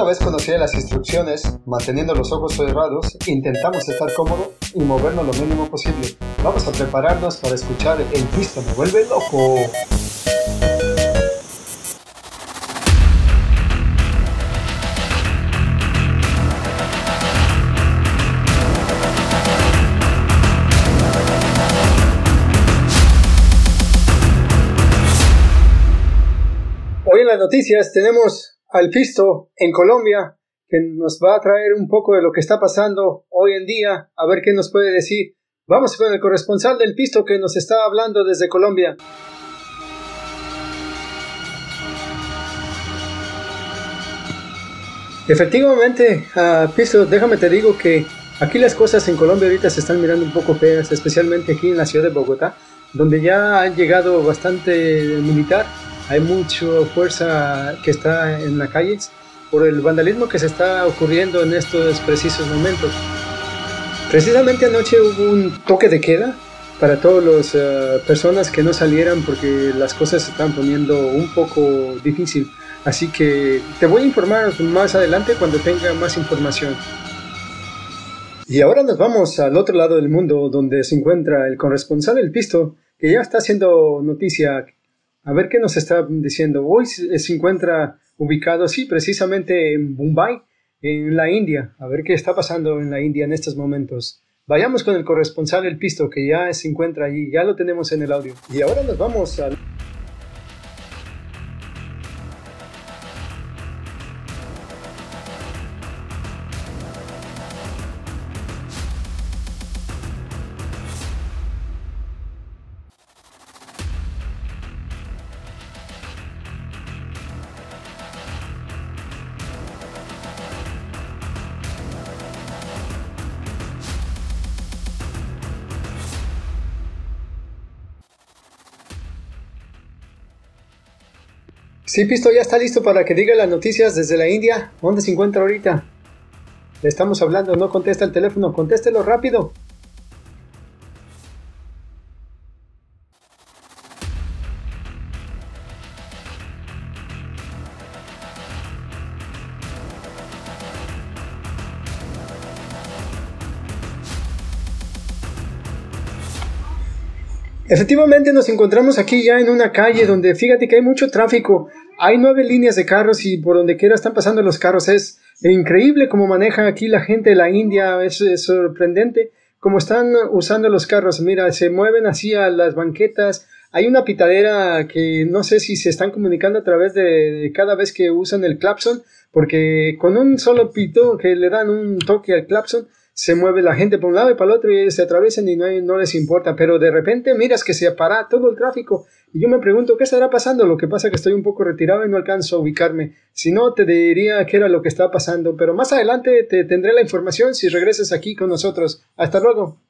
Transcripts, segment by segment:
Una vez conocida las instrucciones, manteniendo los ojos cerrados, intentamos estar cómodos y movernos lo mínimo posible. Vamos a prepararnos para escuchar El Pisto me vuelve loco. Hoy en las noticias tenemos al Pisto en Colombia, que nos va a traer un poco de lo que está pasando hoy en día, a ver qué nos puede decir. Vamos con el corresponsal del Pisto que nos está hablando desde Colombia. Efectivamente, uh, Pisto, déjame te digo que aquí las cosas en Colombia ahorita se están mirando un poco feas, especialmente aquí en la ciudad de Bogotá, donde ya ha llegado bastante militar hay mucha fuerza que está en las calles por el vandalismo que se está ocurriendo en estos precisos momentos. Precisamente anoche hubo un toque de queda para todas las eh, personas que no salieran porque las cosas se están poniendo un poco difícil. Así que te voy a informar más adelante cuando tenga más información. Y ahora nos vamos al otro lado del mundo donde se encuentra el corresponsal del Pisto, que ya está haciendo noticia a ver qué nos está diciendo. Hoy se encuentra ubicado, sí, precisamente en Mumbai, en la India. A ver qué está pasando en la India en estos momentos. Vayamos con el corresponsal El Pisto, que ya se encuentra allí, ya lo tenemos en el audio. Y ahora nos vamos al... Sí, Pisto ya está listo para que diga las noticias desde la India. ¿Dónde se encuentra ahorita? Le estamos hablando, no contesta el teléfono, contéstelo rápido. Efectivamente nos encontramos aquí ya en una calle donde fíjate que hay mucho tráfico, hay nueve líneas de carros y por donde quiera están pasando los carros. Es increíble cómo maneja aquí la gente de la India, es, sorprendente cómo están usando los carros. Mira, se mueven así a las banquetas. Hay una pitadera que no sé si se están comunicando a través de, cada vez que usan el clapson, porque con un solo pito que le dan un toque al clapson, se mueve la gente por un lado y para el otro y se atraviesan y no, no les importa, pero de repente miras que se para todo el tráfico y yo me pregunto qué estará pasando, lo que pasa es que estoy un poco retirado y no alcanzo a ubicarme, si no te diría qué era lo que está pasando, pero más adelante te tendré la información si regresas aquí con nosotros. Hasta luego.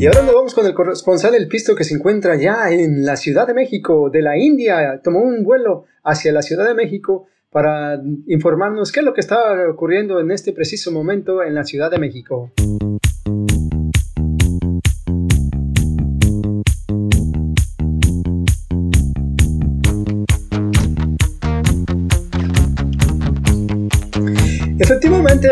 Y ahora nos vamos con el corresponsal del Pisto que se encuentra ya en la Ciudad de México, de la India. Tomó un vuelo hacia la Ciudad de México para informarnos qué es lo que está ocurriendo en este preciso momento en la Ciudad de México. Efectivamente,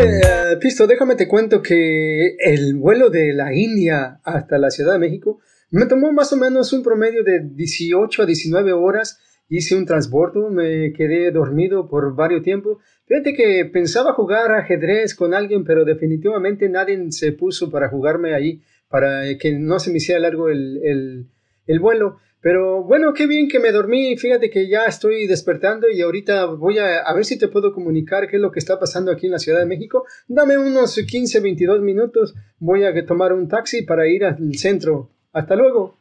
Pisto, déjame te cuento que el vuelo de la India hasta la Ciudad de México me tomó más o menos un promedio de 18 a 19 horas. Hice un transbordo, me quedé dormido por varios tiempos. Fíjate que pensaba jugar ajedrez con alguien, pero definitivamente nadie se puso para jugarme ahí, para que no se me hiciera largo el, el vuelo. Pero bueno, qué bien que me dormí. Fíjate que ya estoy despertando y ahorita voy a, a ver si te puedo comunicar qué es lo que está pasando aquí en la Ciudad de México. Dame unos 15, 22 minutos. Voy a tomar un taxi para ir al centro. Hasta luego.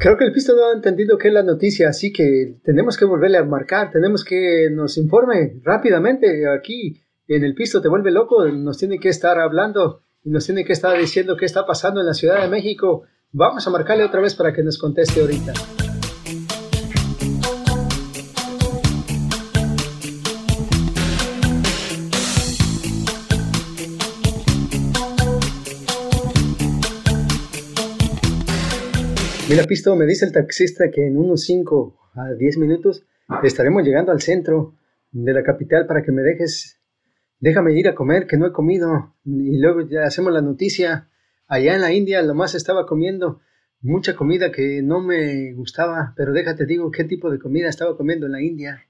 Creo que el pisto no ha entendido qué es la noticia, así que tenemos que volverle a marcar, tenemos que nos informe rápidamente aquí en el piso te vuelve loco, nos tiene que estar hablando y nos tiene que estar diciendo qué está pasando en la Ciudad de México. Vamos a marcarle otra vez para que nos conteste ahorita. Mira, Pisto, me dice el taxista que en unos 5 a 10 minutos estaremos llegando al centro de la capital para que me dejes, déjame ir a comer, que no he comido. Y luego ya hacemos la noticia. Allá en la India lo más estaba comiendo mucha comida que no me gustaba, pero déjate digo qué tipo de comida estaba comiendo en la India.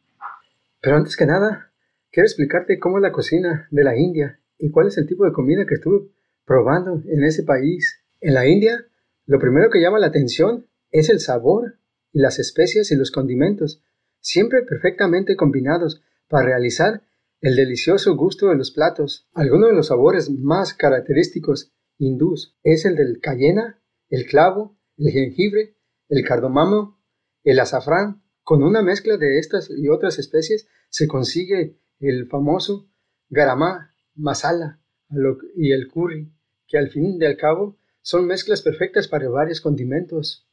Pero antes que nada, quiero explicarte cómo es la cocina de la India y cuál es el tipo de comida que estuve probando en ese país. En la India lo primero que llama la atención es el sabor y las especias y los condimentos, siempre perfectamente combinados para realizar el delicioso gusto de los platos. Algunos de los sabores más característicos hindús es el del cayena, el clavo, el jengibre, el cardamomo, el azafrán. Con una mezcla de estas y otras especies se consigue el famoso garamá masala y el curry, que al fin y al cabo son mezclas perfectas para varios condimentos.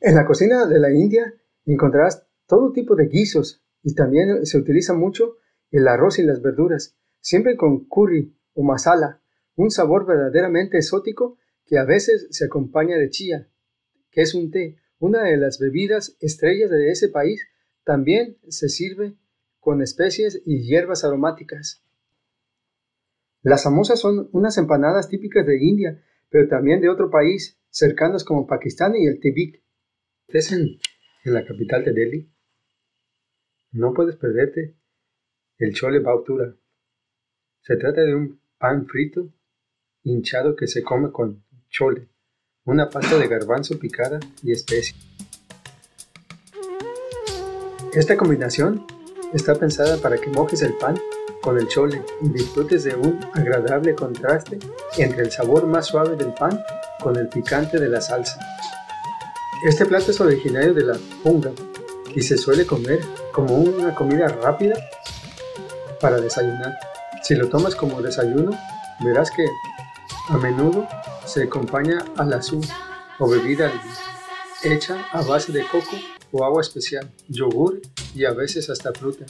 En la cocina de la India encontrarás todo tipo de guisos y también se utiliza mucho el arroz y las verduras, siempre con curry o masala, un sabor verdaderamente exótico que a veces se acompaña de chía, que es un té, una de las bebidas estrellas de ese país, también se sirve con especies y hierbas aromáticas. Las samosas son unas empanadas típicas de India pero también de otro país cercanos como Pakistán y el Tibet. ¿Estés en, la capital de Delhi? No puedes perderte el chole bautura. Se trata de un pan frito hinchado que se come con chole, una pasta de garbanzo picada y especie. Esta combinación está pensada para que mojes el pan con el chole y disfrutes de un agradable contraste entre el sabor más suave del pan con el picante de la salsa. Este plato es originario de la punga y se suele comer como una comida rápida para desayunar. Si lo tomas como desayuno, verás que a menudo se acompaña al azul o bebida hecha a base de coco o agua especial, yogur y a veces hasta fruta.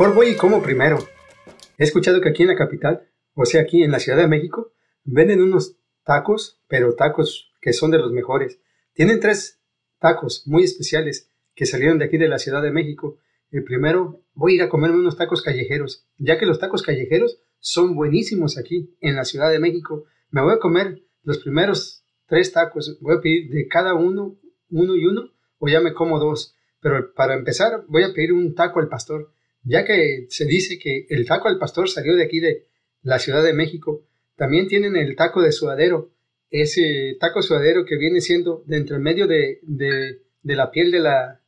Mejor voy y como primero. He escuchado que aquí en la capital, o sea, aquí en la Ciudad de México, venden unos tacos, pero tacos que son de los mejores. Tienen tres tacos muy especiales que salieron de aquí de la Ciudad de México. El primero, voy a ir a comerme unos tacos callejeros, ya que los tacos callejeros son buenísimos aquí en la Ciudad de México. Me voy a comer los primeros tres tacos, voy a pedir de cada uno, uno y uno, o ya me como dos. Pero para empezar, voy a pedir un taco al pastor ya que se dice que el taco al pastor salió de aquí de la Ciudad de México, también tienen el taco de suadero ese taco suadero que viene siendo de entre medio de, de, de la piel de la,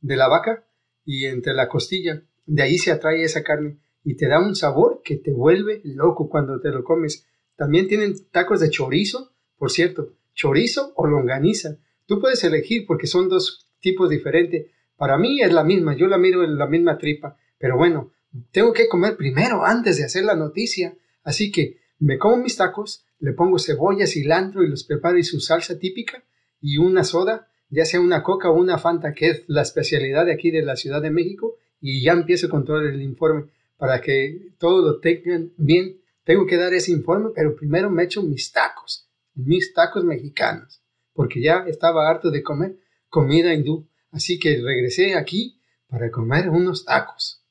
de la vaca y entre la costilla. De ahí se atrae esa carne y te da un sabor que te vuelve loco cuando te lo comes. También tienen tacos de chorizo, por cierto, chorizo o longaniza. Tú puedes elegir porque son dos tipos diferentes. Para mí es la misma, yo la miro en la misma tripa, pero bueno, tengo que comer primero antes de hacer la noticia. Así que me como mis tacos, le pongo cebolla, cilantro y los preparo y su salsa típica y una soda, ya sea una coca o una fanta, que es la especialidad de aquí de la Ciudad de México, y ya empiezo con todo el informe para que todo lo tengan bien. Tengo que dar ese informe, pero primero me echo mis tacos, mis tacos mexicanos, porque ya estaba harto de comer comida hindú. Así que regresé aquí para comer unos tacos.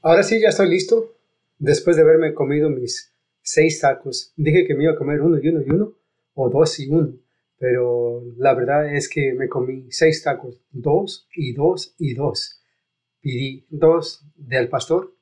Ahora sí, ya estoy listo. Después de haberme comido mis seis tacos, dije que me iba a comer uno y uno y uno, o dos y uno. Pero la verdad es que me comí seis tacos, dos y dos y dos. Pedí dos del pastor,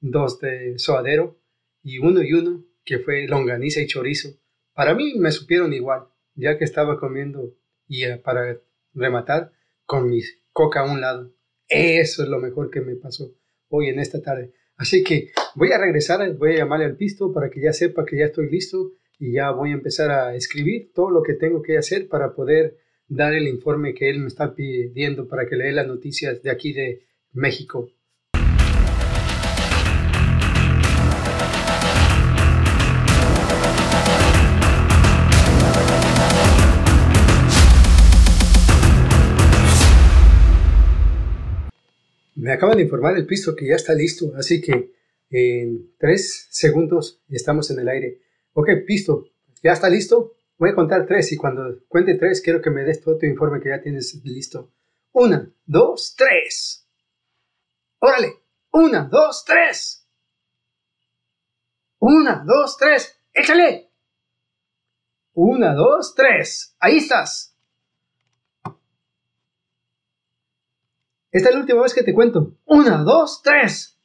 dos de soadero y uno y uno que fue longaniza y chorizo. Para mí me supieron igual, ya que estaba comiendo y eh, para rematar con mi coca a un lado. Eso es lo mejor que me pasó hoy en esta tarde. Así que voy a regresar, voy a llamarle al pisto para que ya sepa que ya estoy listo y ya voy a empezar a escribir todo lo que tengo que hacer para poder dar el informe que él me está pidiendo para que lea las noticias de aquí de México. Me acaban de informar el piso que ya está listo, así que en tres segundos estamos en el aire. Ok, pisto, ¿ya está listo? Voy a contar tres y cuando cuente tres quiero que me des todo tu informe que ya tienes listo. Una, dos, tres. Órale, una, dos, tres. Una, dos, tres. Échale. Una, dos, tres. Ahí estás. Esta es la última vez que te cuento. Una, dos, tres.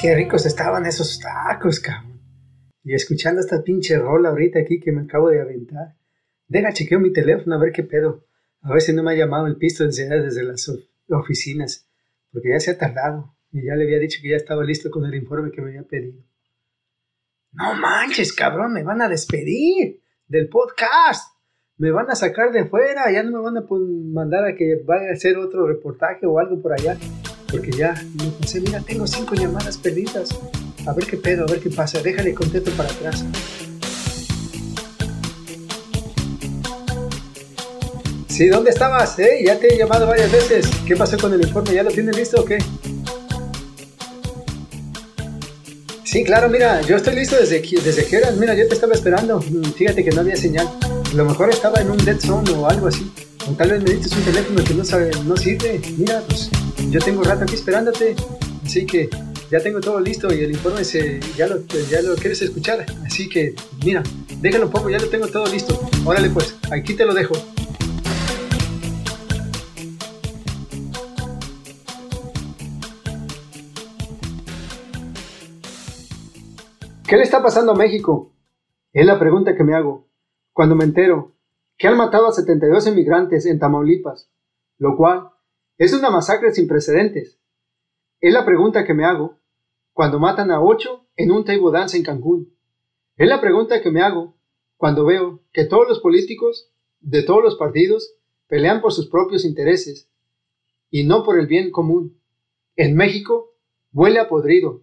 Qué ricos estaban esos tacos, cabrón. Y escuchando esta pinche rola ahorita aquí que me acabo de aventar. Deja, chequeo mi teléfono a ver qué pedo. A ver si no me ha llamado el pisto de desde las oficinas. Porque ya se ha tardado. Y ya le había dicho que ya estaba listo con el informe que me había pedido. No manches, cabrón, me van a despedir del podcast. Me van a sacar de fuera, ya no me van a mandar a que vaya a hacer otro reportaje o algo por allá. Porque ya me pensé, mira, tengo cinco llamadas perdidas. A ver qué pedo, a ver qué pasa. Déjale contesto para atrás. Sí, ¿dónde estabas? ¿Eh? Ya te he llamado varias veces. ¿Qué pasó con el informe? ¿Ya lo tienes listo o qué? Sí, claro, mira, yo estoy listo desde, desde que eras. Mira, yo te estaba esperando. Fíjate que no había señal. A lo mejor estaba en un dead zone o algo así. O tal vez me diste un teléfono que no, sabe, no sirve. Mira, pues yo tengo un rato aquí esperándote. Así que ya tengo todo listo y el informe se, ya, lo, ya lo quieres escuchar. Así que, mira, déjalo un poco, ya lo tengo todo listo. Órale pues, aquí te lo dejo. ¿Qué le está pasando a México? Es la pregunta que me hago cuando me entero que han matado a 72 inmigrantes en Tamaulipas, lo cual es una masacre sin precedentes. Es la pregunta que me hago cuando matan a 8 en un table dance en Cancún. Es la pregunta que me hago cuando veo que todos los políticos de todos los partidos pelean por sus propios intereses y no por el bien común. En México huele a podrido.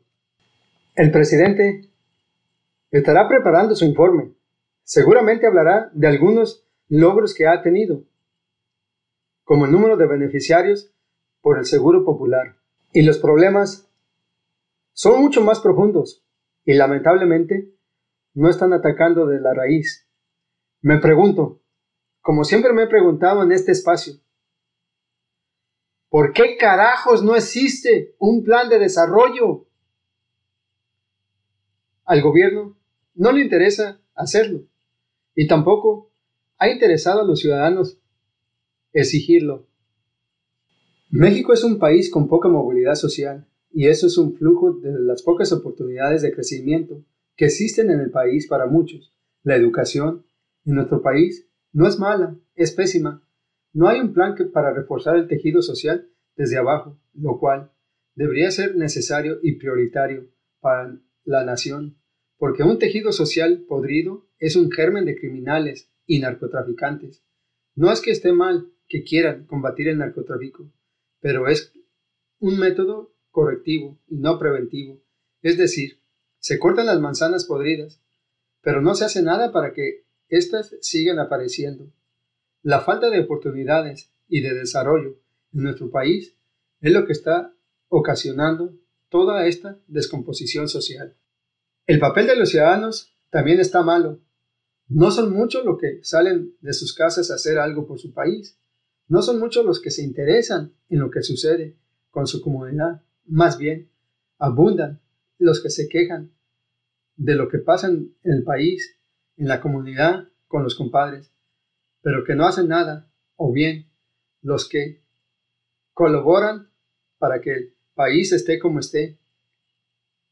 El presidente Estará preparando su informe. Seguramente hablará de algunos logros que ha tenido, como el número de beneficiarios por el Seguro Popular. Y los problemas son mucho más profundos y lamentablemente no están atacando de la raíz. Me pregunto, como siempre me he preguntado en este espacio, ¿por qué carajos no existe un plan de desarrollo? Al gobierno no le interesa hacerlo y tampoco ha interesado a los ciudadanos exigirlo. México es un país con poca movilidad social y eso es un flujo de las pocas oportunidades de crecimiento que existen en el país para muchos. La educación en nuestro país no es mala, es pésima. No hay un plan que para reforzar el tejido social desde abajo, lo cual debería ser necesario y prioritario para la nación porque un tejido social podrido es un germen de criminales y narcotraficantes. No es que esté mal que quieran combatir el narcotráfico, pero es un método correctivo y no preventivo. Es decir, se cortan las manzanas podridas, pero no se hace nada para que éstas sigan apareciendo. La falta de oportunidades y de desarrollo en nuestro país es lo que está ocasionando toda esta descomposición social. El papel de los ciudadanos también está malo. No son muchos los que salen de sus casas a hacer algo por su país. No son muchos los que se interesan en lo que sucede con su comunidad. Más bien, abundan los que se quejan de lo que pasa en el país, en la comunidad, con los compadres, pero que no hacen nada, o bien los que colaboran para que el país esté como esté,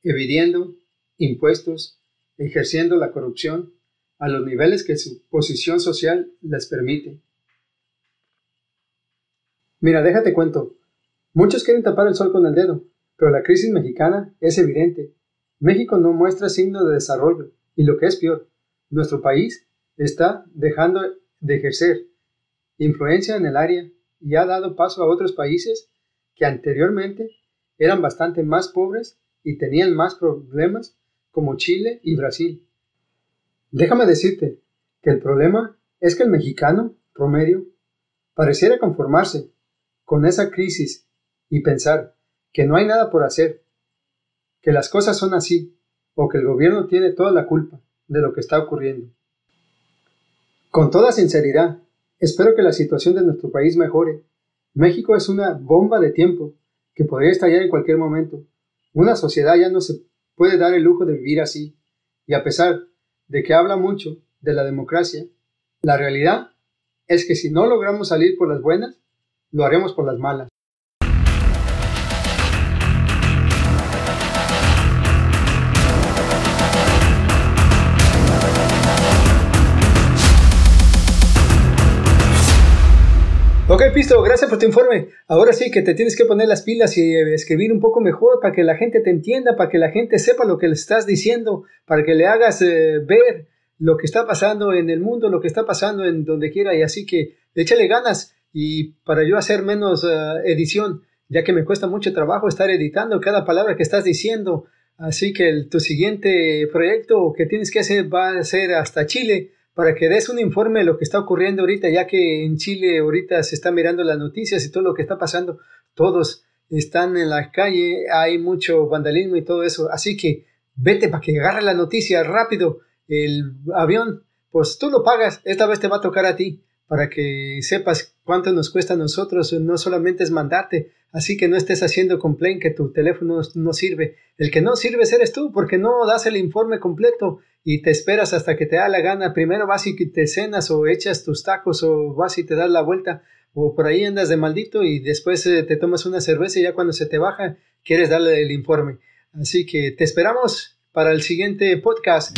evidiendo impuestos, ejerciendo la corrupción a los niveles que su posición social les permite. Mira, déjate cuento. Muchos quieren tapar el sol con el dedo, pero la crisis mexicana es evidente. México no muestra signo de desarrollo y lo que es peor, nuestro país está dejando de ejercer influencia en el área y ha dado paso a otros países que anteriormente eran bastante más pobres y tenían más problemas como Chile y Brasil. Déjame decirte que el problema es que el mexicano promedio pareciera conformarse con esa crisis y pensar que no hay nada por hacer, que las cosas son así o que el gobierno tiene toda la culpa de lo que está ocurriendo. Con toda sinceridad, espero que la situación de nuestro país mejore. México es una bomba de tiempo que podría estallar en cualquier momento. Una sociedad ya no se puede dar el lujo de vivir así, y a pesar de que habla mucho de la democracia, la realidad es que si no logramos salir por las buenas, lo haremos por las malas. Ok, Pisto, gracias por tu informe. Ahora sí que te tienes que poner las pilas y eh, escribir un poco mejor para que la gente te entienda, para que la gente sepa lo que le estás diciendo, para que le hagas eh, ver lo que está pasando en el mundo, lo que está pasando en donde quiera. Y así que échale ganas y para yo hacer menos eh, edición, ya que me cuesta mucho trabajo estar editando cada palabra que estás diciendo. Así que tu siguiente proyecto que tienes que hacer va a ser hasta Chile para que des un informe de lo que está ocurriendo ahorita, ya que en Chile ahorita se está mirando las noticias y todo lo que está pasando, todos están en la calle, hay mucho vandalismo y todo eso, así que vete para que agarre la noticia rápido, el avión, pues tú lo pagas, esta vez te va a tocar a ti, para que sepas cuánto nos cuesta a nosotros, no solamente es mandarte, así que no estés haciendo complaint que tu teléfono no sirve, el que no sirve eres tú, porque no das el informe completo y te esperas hasta que te da la gana. Primero vas y te cenas o echas tus tacos o vas y te das la vuelta o por ahí andas de maldito y después eh, te tomas una cerveza y ya cuando se te baja quieres darle el informe. Así que te esperamos para el siguiente podcast.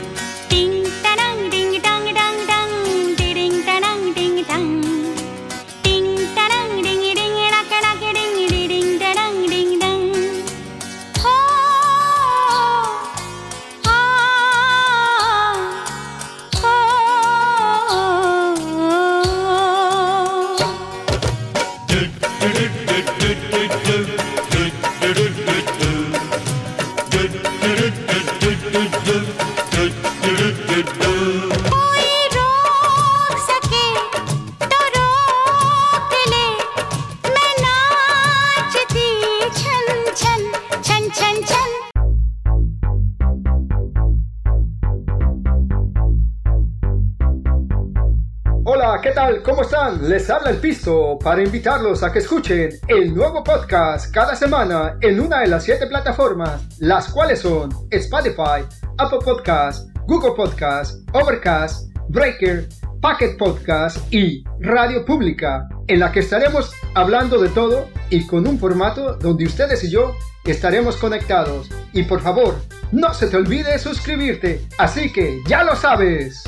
Les habla el piso para invitarlos a que escuchen el nuevo podcast cada semana en una de las siete plataformas, las cuales son Spotify, Apple Podcast, Google Podcast, Overcast, Breaker, Pocket Podcast y Radio Pública, en la que estaremos hablando de todo y con un formato donde ustedes y yo estaremos conectados. Y por favor, no se te olvide suscribirte, así que ya lo sabes.